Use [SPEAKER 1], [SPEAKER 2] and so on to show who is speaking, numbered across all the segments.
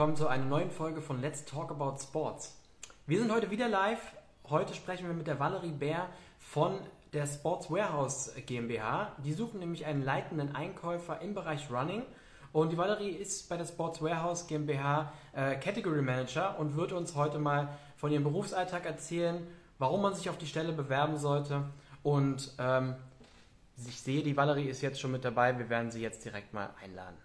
[SPEAKER 1] willkommen zu einer neuen Folge von Let's Talk About Sports. Wir sind heute wieder live. Heute sprechen wir mit der Valerie Bär von der Sports Warehouse GmbH. Die suchen nämlich einen leitenden Einkäufer im Bereich Running. Und die Valerie ist bei der Sports Warehouse GmbH äh, Category Manager und wird uns heute mal von ihrem Berufsalltag erzählen, warum man sich auf die Stelle bewerben sollte. Und ähm, ich sehe, die Valerie ist jetzt schon mit dabei. Wir werden sie jetzt direkt mal einladen.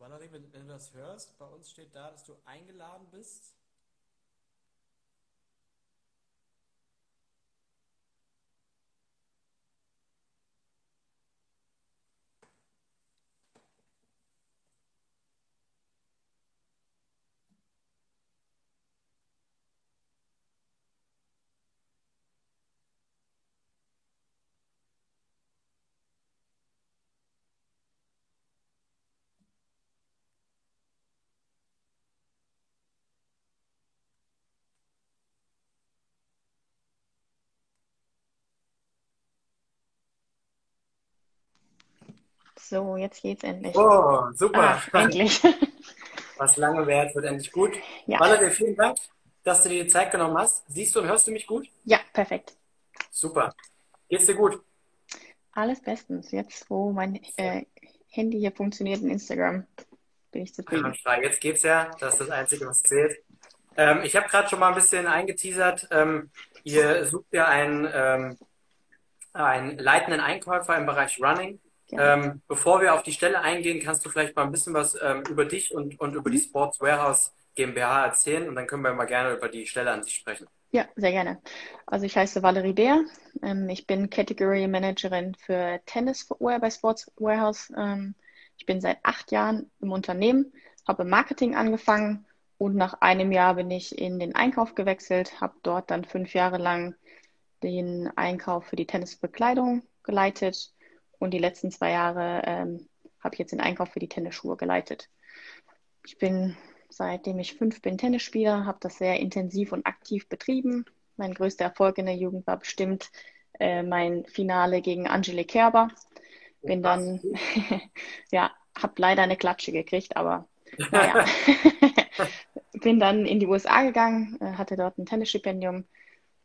[SPEAKER 1] Valerie, wenn, wenn du das hörst, bei uns steht da, dass du eingeladen bist.
[SPEAKER 2] So, jetzt geht's endlich.
[SPEAKER 1] Oh, super.
[SPEAKER 2] Ah, endlich.
[SPEAKER 1] Was lange währt, wird endlich gut.
[SPEAKER 2] Ja.
[SPEAKER 1] Valerie, vielen Dank, dass du dir die Zeit genommen hast. Siehst du und hörst du mich gut?
[SPEAKER 2] Ja, perfekt.
[SPEAKER 1] Super. Geht's dir gut?
[SPEAKER 2] Alles bestens. Jetzt, wo mein äh, Handy hier funktioniert in Instagram, bin ich zufrieden.
[SPEAKER 1] Jetzt geht's ja. Das ist das Einzige, was zählt. Ähm, ich habe gerade schon mal ein bisschen eingeteasert. Ähm, ihr sucht ja einen, ähm, einen leitenden Einkäufer im Bereich Running. Ähm, bevor wir auf die Stelle eingehen, kannst du vielleicht mal ein bisschen was ähm, über dich und, und über die Sports Warehouse GmbH erzählen und dann können wir mal gerne über die Stelle an sich sprechen.
[SPEAKER 2] Ja, sehr gerne. Also ich heiße Valerie Bär. Ähm, ich bin Category Managerin für Tennis Footwear bei Sports Warehouse. Ähm, ich bin seit acht Jahren im Unternehmen, habe im Marketing angefangen und nach einem Jahr bin ich in den Einkauf gewechselt, habe dort dann fünf Jahre lang den Einkauf für die Tennisbekleidung geleitet und die letzten zwei Jahre ähm, habe ich jetzt den Einkauf für die Tennisschuhe geleitet. Ich bin, seitdem ich fünf bin, Tennisspieler, habe das sehr intensiv und aktiv betrieben. Mein größter Erfolg in der Jugend war bestimmt äh, mein Finale gegen Angelique Kerber. Bin dann, ja, habe leider eine Klatsche gekriegt, aber naja. bin dann in die USA gegangen, äh, hatte dort ein Tennisstipendium,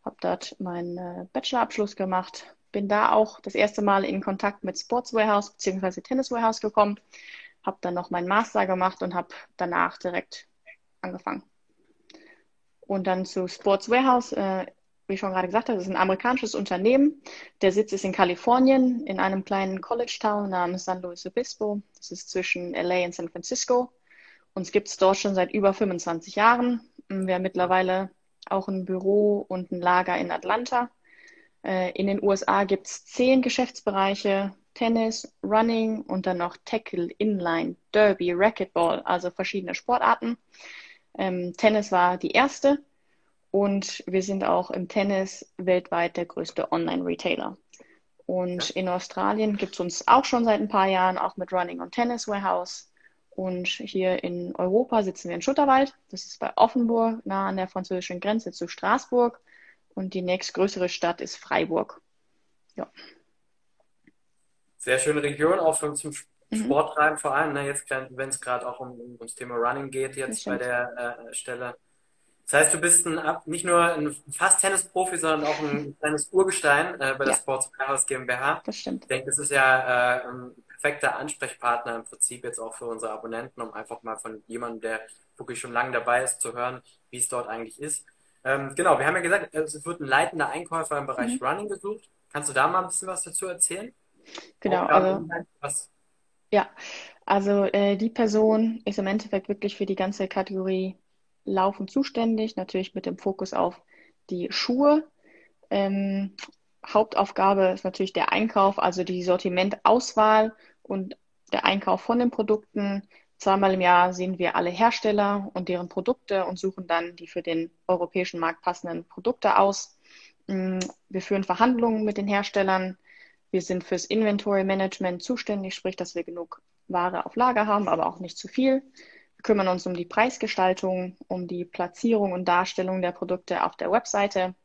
[SPEAKER 2] habe dort meinen äh, Bachelorabschluss gemacht, bin da auch das erste Mal in Kontakt mit Sports Warehouse bzw. Tennis Warehouse gekommen, habe dann noch meinen Master gemacht und habe danach direkt angefangen. Und dann zu Sports Warehouse, äh, wie ich schon gerade gesagt habe, das ist ein amerikanisches Unternehmen. Der Sitz ist in Kalifornien, in einem kleinen College Town namens San Luis Obispo. Das ist zwischen LA und San Francisco. Uns gibt es dort schon seit über 25 Jahren. Wir haben mittlerweile auch ein Büro und ein Lager in Atlanta. Äh, in den USA gibt es zehn Geschäftsbereiche, Tennis, Running und dann noch Tackle, Inline, Derby, Racquetball, also verschiedene Sportarten. Ähm, Tennis war die erste und wir sind auch im Tennis weltweit der größte Online-Retailer. Und in Australien gibt es uns auch schon seit ein paar Jahren, auch mit Running und Tennis Warehouse. Und hier in Europa sitzen wir in Schutterwald. Das ist bei Offenburg, nah an der französischen Grenze zu Straßburg. Und die nächstgrößere Stadt ist Freiburg. Ja.
[SPEAKER 1] Sehr schöne Region, auch zum Sporttreiben mhm. vor allem. Ne? Jetzt, wenn es gerade auch um, um, das Thema Running geht, jetzt bei der äh, Stelle. Das heißt, du bist ein, nicht nur ein fast Tennisprofi, sondern auch ein kleines Urgestein äh, bei der ja. Sports Warehouse GmbH.
[SPEAKER 2] Das stimmt.
[SPEAKER 1] Ich denke, das ist ja äh, ein perfekter Ansprechpartner im Prinzip jetzt auch für unsere Abonnenten, um einfach mal von jemandem, der wirklich schon lange dabei ist, zu hören, wie es dort eigentlich ist. Ähm, genau, wir haben ja gesagt, es wird ein leitender Einkäufer im Bereich mhm. Running gesucht. Kannst du da mal ein bisschen was dazu erzählen?
[SPEAKER 2] Genau, also, was? ja, Also äh, die Person ist im Endeffekt wirklich für die ganze Kategorie Laufen zuständig, natürlich mit dem Fokus auf die Schuhe. Ähm, Hauptaufgabe ist natürlich der Einkauf, also die Sortimentauswahl und der Einkauf von den Produkten. Zweimal im Jahr sehen wir alle Hersteller und deren Produkte und suchen dann die für den europäischen Markt passenden Produkte aus. Mm, wir führen Verhandlungen mit den Herstellern. Wir sind fürs Inventory Management zuständig, sprich, dass wir genug Ware auf Lager haben, aber auch nicht zu viel. Wir kümmern uns um die Preisgestaltung, um die Platzierung und Darstellung der Produkte auf der Webseite.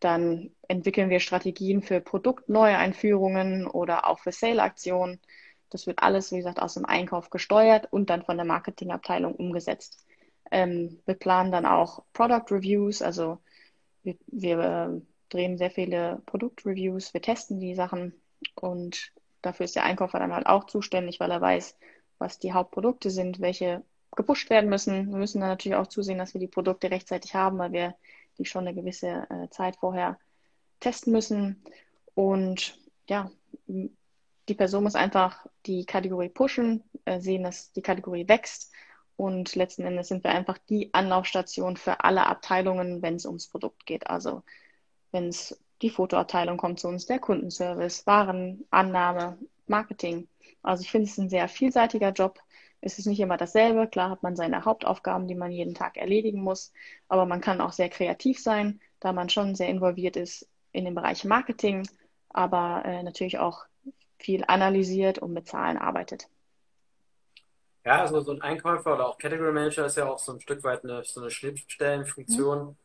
[SPEAKER 2] Dann entwickeln wir Strategien für Produktneueinführungen oder auch für Sale-Aktionen. Das wird alles, wie gesagt, aus dem Einkauf gesteuert und dann von der Marketingabteilung umgesetzt. Ähm, wir planen dann auch Product Reviews, also wir, wir äh, drehen sehr viele Produktreviews, wir testen die Sachen und dafür ist der Einkäufer dann halt auch zuständig, weil er weiß, was die Hauptprodukte sind, welche gepusht werden müssen. Wir müssen dann natürlich auch zusehen, dass wir die Produkte rechtzeitig haben, weil wir die schon eine gewisse äh, Zeit vorher testen müssen. Und ja, die Person muss einfach die Kategorie pushen, äh, sehen, dass die Kategorie wächst. Und letzten Endes sind wir einfach die Anlaufstation für alle Abteilungen, wenn es ums Produkt geht. Also wenn es die Fotoabteilung kommt zu uns, der Kundenservice, Warenannahme, Marketing. Also ich finde es ein sehr vielseitiger Job. Es ist nicht immer dasselbe. Klar hat man seine Hauptaufgaben, die man jeden Tag erledigen muss, aber man kann auch sehr kreativ sein, da man schon sehr involviert ist in den Bereich Marketing, aber äh, natürlich auch viel analysiert und mit Zahlen arbeitet.
[SPEAKER 1] Ja, also so ein Einkäufer oder auch Category Manager ist ja auch so ein Stück weit eine, so eine Schnittstellenfunktion. Mhm.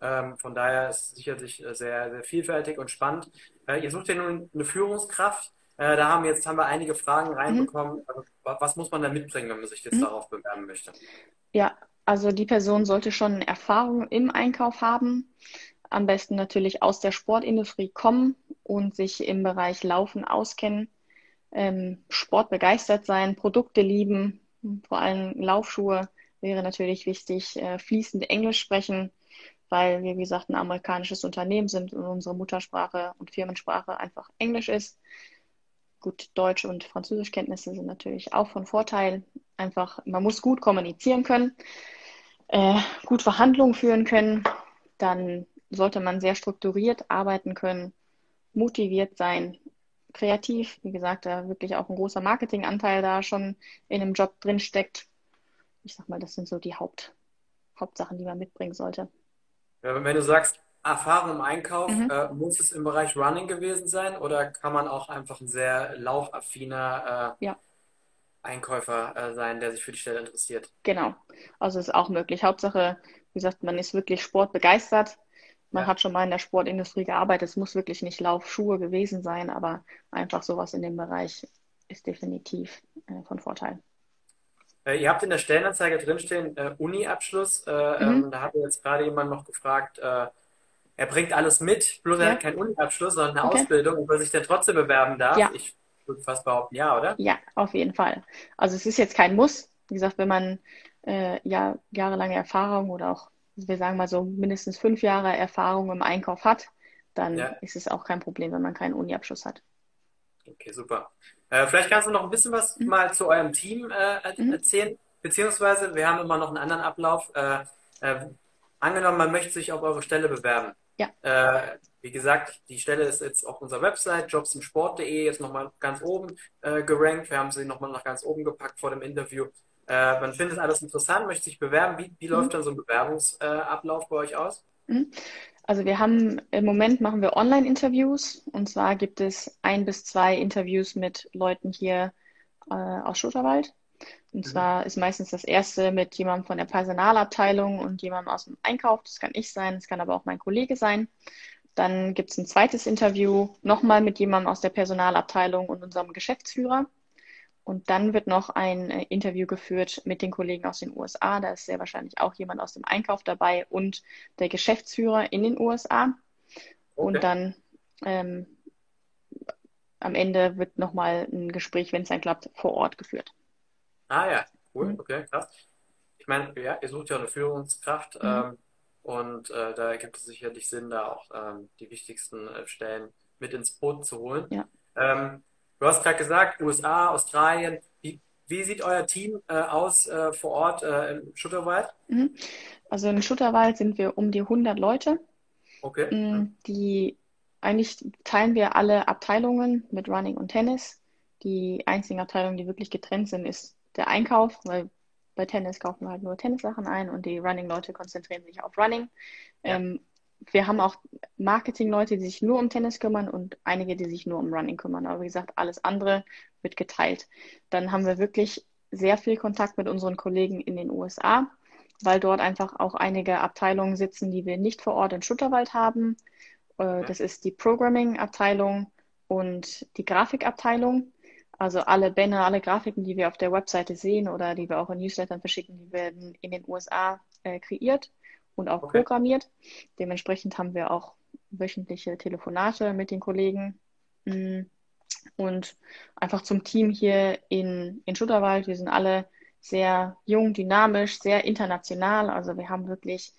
[SPEAKER 1] Ähm, von daher ist es sicherlich äh, sehr, sehr vielfältig und spannend. Äh, ihr sucht ja nun eine Führungskraft. Äh, da haben jetzt haben wir einige Fragen reinbekommen. Mhm. Also, was muss man da mitbringen, wenn man sich jetzt mhm. darauf bewerben möchte?
[SPEAKER 2] Ja, also die Person sollte schon Erfahrung im Einkauf haben. Am besten natürlich aus der Sportindustrie kommen und sich im Bereich Laufen auskennen. Ähm, Sport begeistert sein, Produkte lieben, vor allem Laufschuhe wäre natürlich wichtig, äh, fließend Englisch sprechen, weil wir, wie gesagt, ein amerikanisches Unternehmen sind und unsere Muttersprache und Firmensprache einfach Englisch ist. Gut, Deutsch und Französischkenntnisse sind natürlich auch von Vorteil. Einfach, man muss gut kommunizieren können, äh, gut Verhandlungen führen können. Dann sollte man sehr strukturiert arbeiten können, motiviert sein, kreativ. Wie gesagt, da wirklich auch ein großer Marketinganteil da schon in dem Job drin steckt. Ich sag mal, das sind so die Haupt, Hauptsachen, die man mitbringen sollte.
[SPEAKER 1] Ja, wenn du sagst, Erfahrung im Einkauf, mhm. äh, muss es im Bereich Running gewesen sein oder kann man auch einfach ein sehr laufaffiner äh, ja. Einkäufer äh, sein, der sich für die Stelle interessiert?
[SPEAKER 2] Genau, also ist auch möglich. Hauptsache, wie gesagt, man ist wirklich sportbegeistert. Man ja. hat schon mal in der Sportindustrie gearbeitet. Es muss wirklich nicht Laufschuhe gewesen sein, aber einfach sowas in dem Bereich ist definitiv äh, von Vorteil.
[SPEAKER 1] Äh, ihr habt in der Stellenanzeige drinstehen, äh, Uni-Abschluss. Äh, mhm. ähm, da hat jetzt gerade jemand noch gefragt, äh, er bringt alles mit, bloß ja. er hat keinen Uni-Abschluss, sondern eine okay. Ausbildung, ob er sich dann trotzdem bewerben darf. Ja. Ich würde fast behaupten, ja, oder?
[SPEAKER 2] Ja, auf jeden Fall. Also es ist jetzt kein Muss. Wie gesagt, wenn man äh, ja, jahrelange Erfahrung oder auch, wir sagen mal so, mindestens fünf Jahre Erfahrung im Einkauf hat, dann ja. ist es auch kein Problem, wenn man keinen Uni-Abschluss hat.
[SPEAKER 1] Okay, super. Äh, vielleicht kannst du noch ein bisschen was mhm. mal zu eurem Team äh, mhm. erzählen, beziehungsweise wir haben immer noch einen anderen Ablauf. Äh, äh angenommen, man möchte sich auf eure Stelle bewerben. Ja. Äh, wie gesagt, die Stelle ist jetzt auf unserer Website jobsimsport.de jetzt nochmal ganz oben äh, gerankt. Wir haben sie nochmal nach ganz oben gepackt vor dem Interview. Man findet alles interessant, möchte sich bewerben. Wie, wie läuft mhm. dann so ein Bewerbungsablauf bei euch aus?
[SPEAKER 2] Mhm. Also wir haben im Moment machen wir Online-Interviews und zwar gibt es ein bis zwei Interviews mit Leuten hier äh, aus Schutterwald. Und mhm. zwar ist meistens das erste mit jemandem von der Personalabteilung und jemandem aus dem Einkauf. Das kann ich sein, das kann aber auch mein Kollege sein. Dann gibt es ein zweites Interview nochmal mit jemandem aus der Personalabteilung und unserem Geschäftsführer. Und dann wird noch ein äh, Interview geführt mit den Kollegen aus den USA. Da ist sehr wahrscheinlich auch jemand aus dem Einkauf dabei und der Geschäftsführer in den USA. Und okay. dann ähm, am Ende wird nochmal ein Gespräch, wenn es dann klappt, vor Ort geführt.
[SPEAKER 1] Ah ja, cool, mhm. okay, krass. Ich meine, ja, ihr sucht ja eine Führungskraft mhm. ähm, und äh, da gibt es sicherlich Sinn, da auch ähm, die wichtigsten äh, Stellen mit ins Boot zu holen. Ja. Ähm, Du hast gerade gesagt, USA, Australien. Wie, wie sieht euer Team äh, aus äh, vor Ort äh, im Schutterwald?
[SPEAKER 2] Mhm. Also in Schutterwald sind wir um die 100 Leute.
[SPEAKER 1] Okay.
[SPEAKER 2] Mhm, die eigentlich teilen wir alle Abteilungen mit Running und Tennis. Die einzigen Abteilungen, die wirklich getrennt sind, ist der Einkauf, weil bei Tennis kaufen wir halt nur Tennissachen ein und die Running-Leute konzentrieren sich auf Running. Ja. Ähm, wir haben auch Marketing-Leute, die sich nur um Tennis kümmern und einige, die sich nur um Running kümmern. Aber wie gesagt, alles andere wird geteilt. Dann haben wir wirklich sehr viel Kontakt mit unseren Kollegen in den USA, weil dort einfach auch einige Abteilungen sitzen, die wir nicht vor Ort in Schutterwald haben. Äh, das ist die Programming-Abteilung und die Grafikabteilung. Also alle Banner, alle Grafiken, die wir auf der Webseite sehen oder die wir auch in Newslettern verschicken, die werden in den USA äh, kreiert und auch okay. programmiert. Dementsprechend haben wir auch wöchentliche Telefonate mit den Kollegen. Mm. Und einfach zum Team hier in, in Schutterwald. Wir sind alle sehr jung, dynamisch, sehr international. Also wir haben wirklich,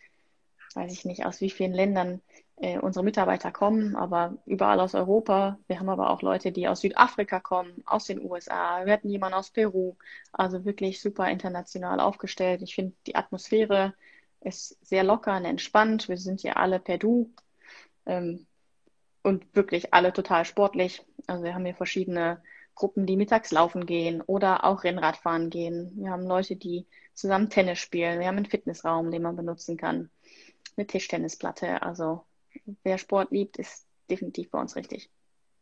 [SPEAKER 2] weiß ich nicht, aus wie vielen Ländern äh, unsere Mitarbeiter kommen, aber überall aus Europa. Wir haben aber auch Leute, die aus Südafrika kommen, aus den USA. Wir hatten jemanden aus Peru. Also wirklich super international aufgestellt. Ich finde, die Atmosphäre ist sehr locker und entspannt. Wir sind hier alle per Du ähm, und wirklich alle total sportlich. Also wir haben hier verschiedene Gruppen, die mittags laufen gehen oder auch Rennrad fahren gehen. Wir haben Leute, die zusammen Tennis spielen. Wir haben einen Fitnessraum, den man benutzen kann. Eine Tischtennisplatte. Also wer Sport liebt, ist definitiv bei uns richtig.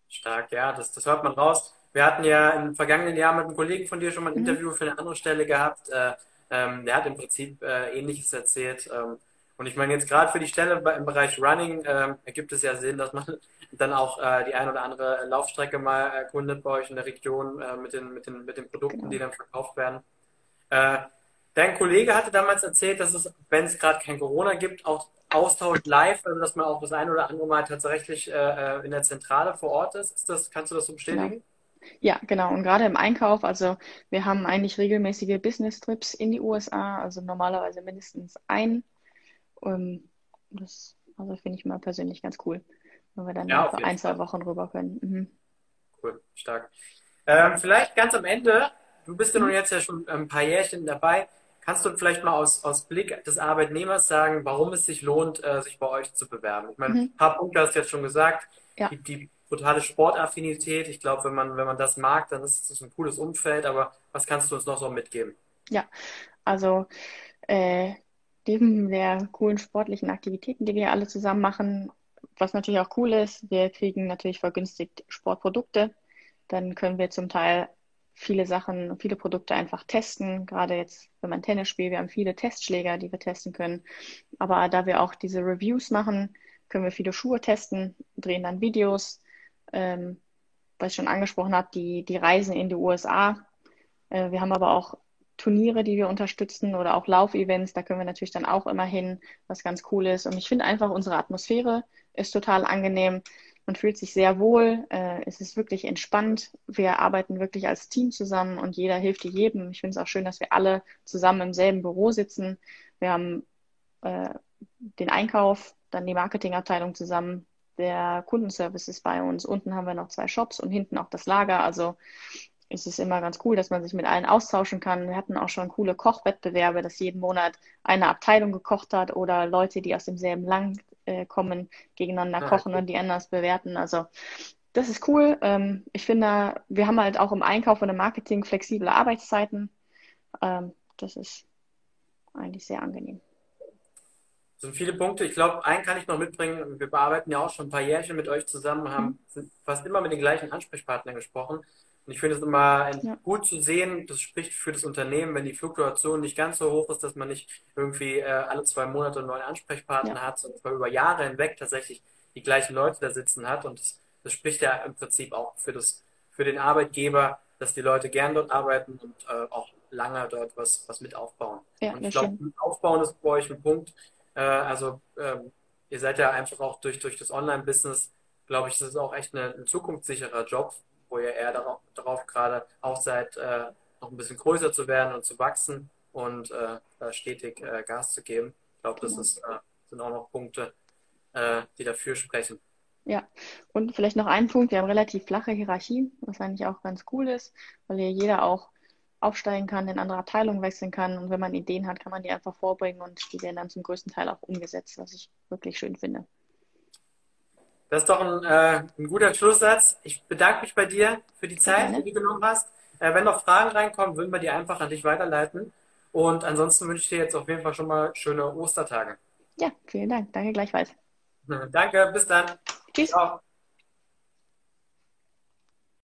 [SPEAKER 1] Stark, ja, das, das hört man raus. Wir hatten ja im vergangenen Jahr mit einem Kollegen von dir schon mal ein mhm. Interview für eine andere Stelle gehabt. Äh, ähm, der hat im Prinzip äh, Ähnliches erzählt. Ähm, und ich meine, jetzt gerade für die Stelle im Bereich Running ähm, ergibt es ja Sinn, dass man dann auch äh, die ein oder andere Laufstrecke mal erkundet bei euch in der Region äh, mit, den, mit, den, mit den Produkten, genau. die dann verkauft werden. Äh, dein Kollege hatte damals erzählt, dass es, wenn es gerade kein Corona gibt, auch Austausch live, also dass man auch das ein oder andere Mal tatsächlich äh, äh, in der Zentrale vor Ort ist. ist das, kannst du das so bestätigen?
[SPEAKER 2] Genau. Ja, genau. Und gerade im Einkauf, also wir haben eigentlich regelmäßige Business-Trips in die USA, also normalerweise mindestens ein. Um, ähm, das also finde ich mal persönlich ganz cool, wenn wir dann ja, für ein, zwei Wochen rüber können. Mhm.
[SPEAKER 1] Cool, stark. Ähm, vielleicht ganz am Ende, du bist ja nun jetzt ja schon ein paar Jährchen dabei. Kannst du vielleicht mal aus, aus Blick des Arbeitnehmers sagen, warum es sich lohnt, äh, sich bei euch zu bewerben? Ich meine, mhm. ein paar Punkte hast du jetzt schon gesagt. Ja. Die, die totale Sportaffinität. Ich glaube, wenn man, wenn man das mag, dann ist es ein cooles Umfeld. Aber was kannst du uns noch so mitgeben?
[SPEAKER 2] Ja, also äh, neben der coolen sportlichen Aktivitäten, die wir alle zusammen machen, was natürlich auch cool ist, wir kriegen natürlich vergünstigt Sportprodukte. Dann können wir zum Teil viele Sachen, viele Produkte einfach testen. Gerade jetzt, wenn man Tennis spielt, wir haben viele Testschläger, die wir testen können. Aber da wir auch diese Reviews machen, können wir viele Schuhe testen, drehen dann Videos, ähm, was ich schon angesprochen habe, die, die Reisen in die USA. Äh, wir haben aber auch Turniere, die wir unterstützen oder auch Laufevents, da können wir natürlich dann auch immer hin, was ganz cool ist. Und ich finde einfach, unsere Atmosphäre ist total angenehm. Man fühlt sich sehr wohl. Äh, es ist wirklich entspannt. Wir arbeiten wirklich als Team zusammen und jeder hilft jedem. Ich finde es auch schön, dass wir alle zusammen im selben Büro sitzen. Wir haben äh, den Einkauf, dann die Marketingabteilung zusammen, der Kundenservice ist bei uns. Unten haben wir noch zwei Shops und hinten auch das Lager. Also ist es immer ganz cool, dass man sich mit allen austauschen kann. Wir hatten auch schon coole Kochwettbewerbe, dass jeden Monat eine Abteilung gekocht hat oder Leute, die aus demselben Land äh, kommen, gegeneinander ah, kochen okay. und die anders bewerten. Also das ist cool. Ähm, ich finde, wir haben halt auch im Einkauf und im Marketing flexible Arbeitszeiten. Ähm, das ist eigentlich sehr angenehm.
[SPEAKER 1] Das sind viele Punkte. Ich glaube, einen kann ich noch mitbringen. Wir bearbeiten ja auch schon ein paar Jährchen mit euch zusammen, haben mhm. fast immer mit den gleichen Ansprechpartnern gesprochen. Und ich finde es immer ja. gut zu sehen, das spricht für das Unternehmen, wenn die Fluktuation nicht ganz so hoch ist, dass man nicht irgendwie äh, alle zwei Monate einen neuen Ansprechpartner ja. hat, sondern über Jahre hinweg tatsächlich die gleichen Leute da sitzen hat. Und das, das spricht ja im Prinzip auch für, das, für den Arbeitgeber, dass die Leute gern dort arbeiten und äh, auch lange dort was, was mit aufbauen. Ja, und ich glaube, aufbauen ist bei euch ein Punkt, äh, also ähm, ihr seid ja einfach auch durch, durch das Online-Business, glaube ich, das ist auch echt eine, ein zukunftssicherer Job, wo ihr eher darauf, darauf gerade auch seid, äh, noch ein bisschen größer zu werden und zu wachsen und äh, da stetig äh, Gas zu geben. Ich glaube, das ist, äh, sind auch noch Punkte, äh, die dafür sprechen.
[SPEAKER 2] Ja, und vielleicht noch ein Punkt, wir haben relativ flache Hierarchien, was eigentlich auch ganz cool ist, weil hier jeder auch aufsteigen kann, in andere Abteilungen wechseln kann. Und wenn man Ideen hat, kann man die einfach vorbringen und die werden dann zum größten Teil auch umgesetzt, was ich wirklich schön finde.
[SPEAKER 1] Das ist doch ein, äh, ein guter Schlusssatz. Ich bedanke mich bei dir für die Zeit, die du genommen hast. Äh, wenn noch Fragen reinkommen, würden wir die einfach an dich weiterleiten. Und ansonsten wünsche ich dir jetzt auf jeden Fall schon mal schöne Ostertage.
[SPEAKER 2] Ja, vielen Dank. Danke gleichfalls.
[SPEAKER 1] Danke, bis dann.
[SPEAKER 2] Tschüss. Ciao.